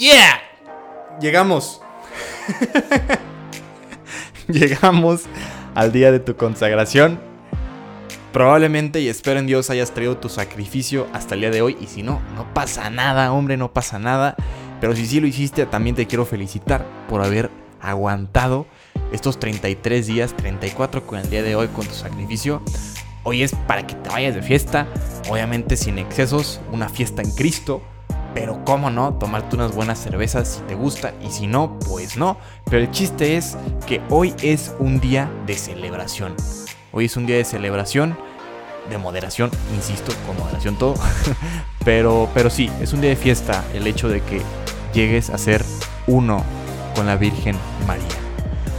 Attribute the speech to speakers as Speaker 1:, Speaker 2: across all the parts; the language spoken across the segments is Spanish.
Speaker 1: ¡Yeah! Llegamos. Llegamos al día de tu consagración. Probablemente y espero en Dios hayas traído tu sacrificio hasta el día de hoy. Y si no, no pasa nada, hombre, no pasa nada. Pero si sí lo hiciste, también te quiero felicitar por haber aguantado estos 33 días, 34 con el día de hoy con tu sacrificio. Hoy es para que te vayas de fiesta, obviamente sin excesos, una fiesta en Cristo. Pero cómo no, tomarte unas buenas cervezas si te gusta y si no, pues no. Pero el chiste es que hoy es un día de celebración. Hoy es un día de celebración, de moderación, insisto, con moderación todo. pero, pero sí, es un día de fiesta el hecho de que llegues a ser uno con la Virgen María.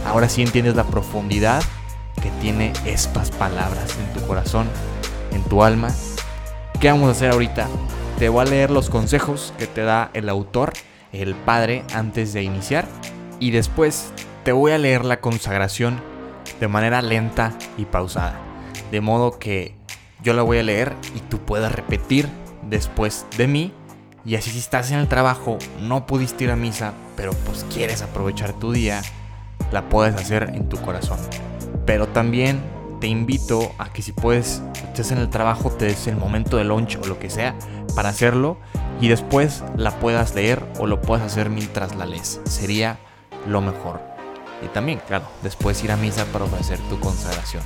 Speaker 1: Ahora sí entiendes la profundidad que tiene estas palabras en tu corazón, en tu alma. ¿Qué vamos a hacer ahorita? Te voy a leer los consejos que te da el autor, el padre, antes de iniciar. Y después te voy a leer la consagración de manera lenta y pausada. De modo que yo la voy a leer y tú puedas repetir después de mí. Y así si estás en el trabajo, no pudiste ir a misa, pero pues quieres aprovechar tu día, la puedes hacer en tu corazón. Pero también te invito a que si puedes, estés en el trabajo, te des el momento de lunch o lo que sea para hacerlo y después la puedas leer o lo puedas hacer mientras la lees. Sería lo mejor. Y también, claro, después ir a misa para ofrecer tu consagración.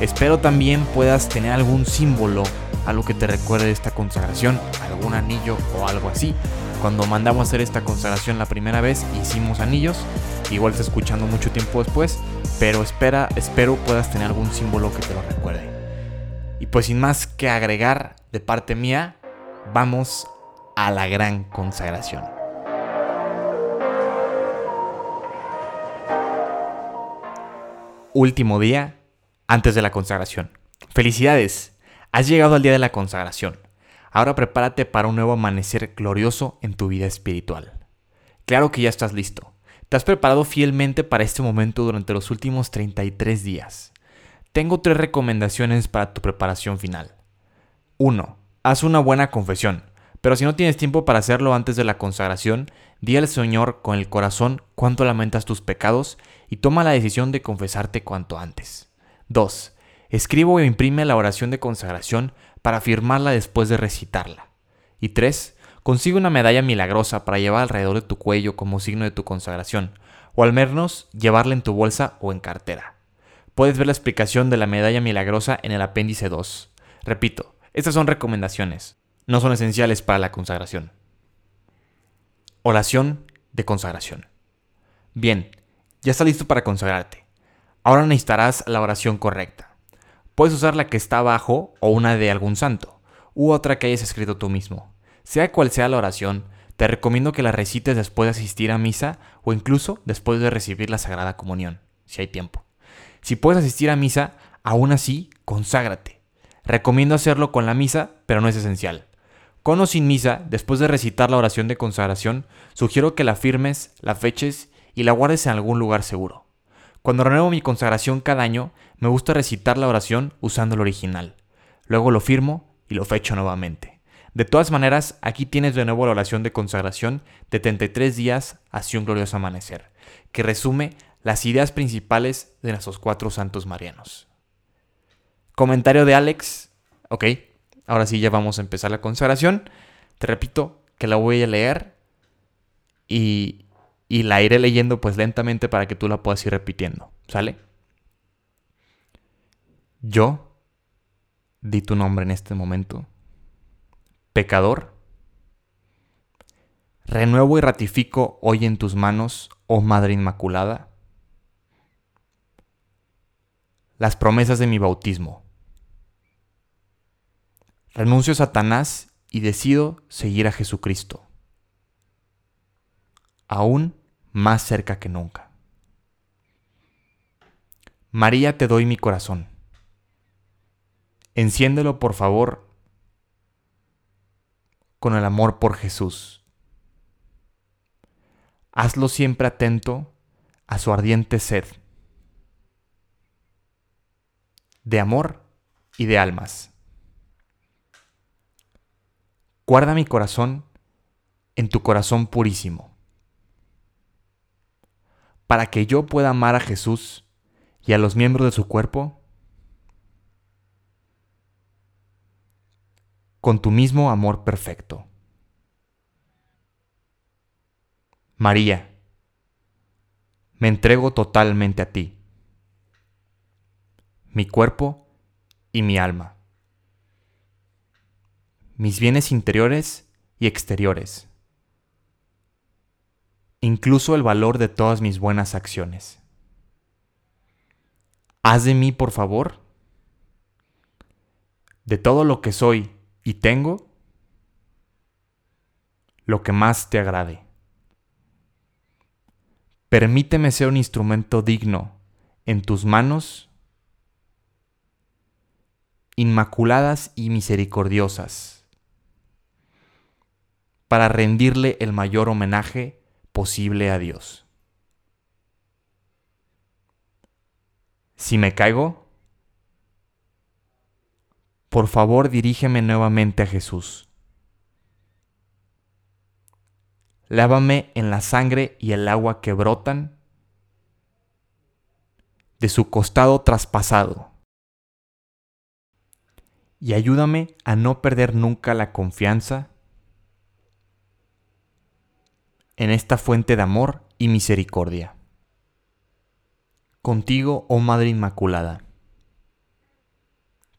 Speaker 1: Espero también puedas tener algún símbolo, algo que te recuerde esta consagración, algún anillo o algo así. Cuando mandamos a hacer esta consagración la primera vez, hicimos anillos, igual está escuchando mucho tiempo después, pero espera, espero puedas tener algún símbolo que te lo recuerde. Y pues sin más que agregar de parte mía, vamos a la gran consagración. Último día antes de la consagración. Felicidades, has llegado al día de la consagración. Ahora prepárate para un nuevo amanecer glorioso en tu vida espiritual. Claro que ya estás listo. Te has preparado fielmente para este momento durante los últimos 33 días. Tengo tres recomendaciones para tu preparación final. 1. Haz una buena confesión, pero si no tienes tiempo para hacerlo antes de la consagración, di al Señor con el corazón cuánto lamentas tus pecados y toma la decisión de confesarte cuanto antes. 2. Escribe o imprime la oración de consagración para firmarla después de recitarla. Y 3. Consigue una medalla milagrosa para llevar alrededor de tu cuello como signo de tu consagración, o al menos llevarla en tu bolsa o en cartera. Puedes ver la explicación de la medalla milagrosa en el apéndice 2. Repito, estas son recomendaciones, no son esenciales para la consagración. Oración de consagración. Bien, ya está listo para consagrarte. Ahora necesitarás la oración correcta. Puedes usar la que está abajo o una de algún santo, u otra que hayas escrito tú mismo. Sea cual sea la oración, te recomiendo que la recites después de asistir a misa o incluso después de recibir la Sagrada Comunión, si hay tiempo. Si puedes asistir a misa, aún así, conságrate. Recomiendo hacerlo con la misa, pero no es esencial. Con o sin misa, después de recitar la oración de consagración, sugiero que la firmes, la feches y la guardes en algún lugar seguro. Cuando renuevo mi consagración cada año, me gusta recitar la oración usando el original. Luego lo firmo y lo fecho nuevamente. De todas maneras, aquí tienes de nuevo la oración de consagración de 33 días hacia un glorioso amanecer, que resume las ideas principales de nuestros cuatro santos marianos. Comentario de Alex. Ok, ahora sí ya vamos a empezar la consagración. Te repito que la voy a leer y, y la iré leyendo pues lentamente para que tú la puedas ir repitiendo. ¿Sale? Yo di tu nombre en este momento pecador? Renuevo y ratifico hoy en tus manos, oh Madre Inmaculada, las promesas de mi bautismo. Renuncio a Satanás y decido seguir a Jesucristo, aún más cerca que nunca. María, te doy mi corazón. Enciéndelo, por favor, con el amor por Jesús. Hazlo siempre atento a su ardiente sed de amor y de almas. Guarda mi corazón en tu corazón purísimo, para que yo pueda amar a Jesús y a los miembros de su cuerpo con tu mismo amor perfecto. María, me entrego totalmente a ti, mi cuerpo y mi alma, mis bienes interiores y exteriores, incluso el valor de todas mis buenas acciones. Haz de mí, por favor, de todo lo que soy y tengo, lo que más te agrade. Permíteme ser un instrumento digno en tus manos, inmaculadas y misericordiosas, para rendirle el mayor homenaje posible a Dios. Si me caigo, por favor dirígeme nuevamente a Jesús. Lávame en la sangre y el agua que brotan de su costado traspasado. Y ayúdame a no perder nunca la confianza en esta fuente de amor y misericordia. Contigo, oh Madre Inmaculada,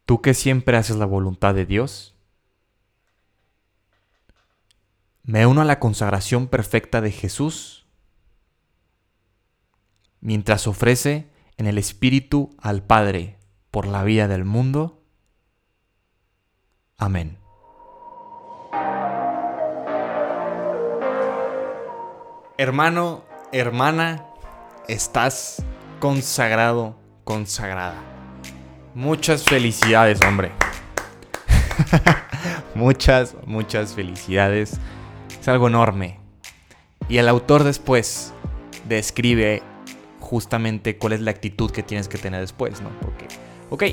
Speaker 1: tú que siempre haces la voluntad de Dios, Me uno a la consagración perfecta de Jesús mientras ofrece en el Espíritu al Padre por la vida del mundo. Amén. Hermano, hermana, estás consagrado, consagrada. Muchas felicidades, hombre. muchas, muchas felicidades es algo enorme. Y el autor después describe justamente cuál es la actitud que tienes que tener después, ¿no? Porque, ok,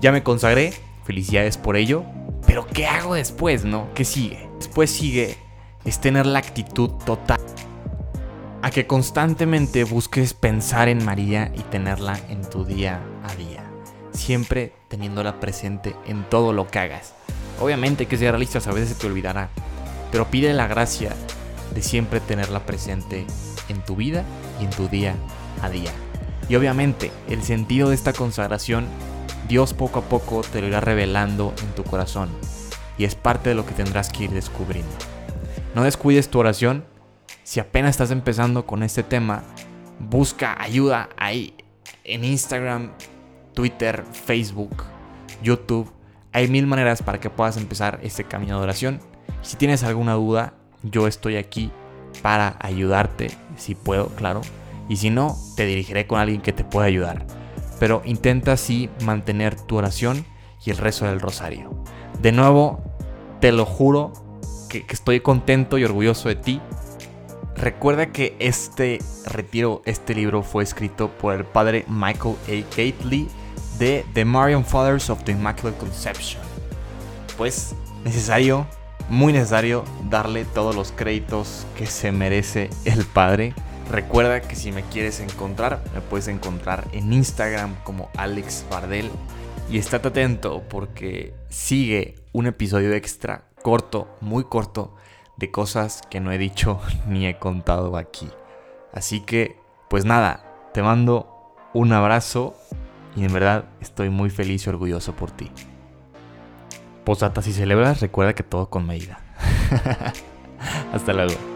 Speaker 1: ya me consagré, felicidades por ello, pero ¿qué hago después, no? ¿Qué sigue? Después sigue es tener la actitud total a que constantemente busques pensar en María y tenerla en tu día a día, siempre teniéndola presente en todo lo que hagas. Obviamente que ser realistas, a veces se te olvidará, pero pide la gracia de siempre tenerla presente en tu vida y en tu día a día. Y obviamente el sentido de esta consagración, Dios poco a poco te lo irá revelando en tu corazón y es parte de lo que tendrás que ir descubriendo. No descuides tu oración. Si apenas estás empezando con este tema, busca ayuda ahí en Instagram, Twitter, Facebook, YouTube. Hay mil maneras para que puedas empezar este camino de oración si tienes alguna duda, yo estoy aquí para ayudarte, si puedo, claro. Y si no, te dirigiré con alguien que te pueda ayudar. Pero intenta así mantener tu oración y el rezo del rosario. De nuevo, te lo juro que, estoy contento y orgulloso de ti. Recuerda que este retiro, este libro fue escrito por el padre Michael A. Gately de The Marian Fathers of the Immaculate Conception. Pues necesario muy necesario darle todos los créditos que se merece el padre. Recuerda que si me quieres encontrar, me puedes encontrar en Instagram como Alex Bardel. Y estate atento porque sigue un episodio extra, corto, muy corto, de cosas que no he dicho ni he contado aquí. Así que, pues nada, te mando un abrazo y en verdad estoy muy feliz y orgulloso por ti. Posata, si celebras, recuerda que todo con medida. Hasta luego.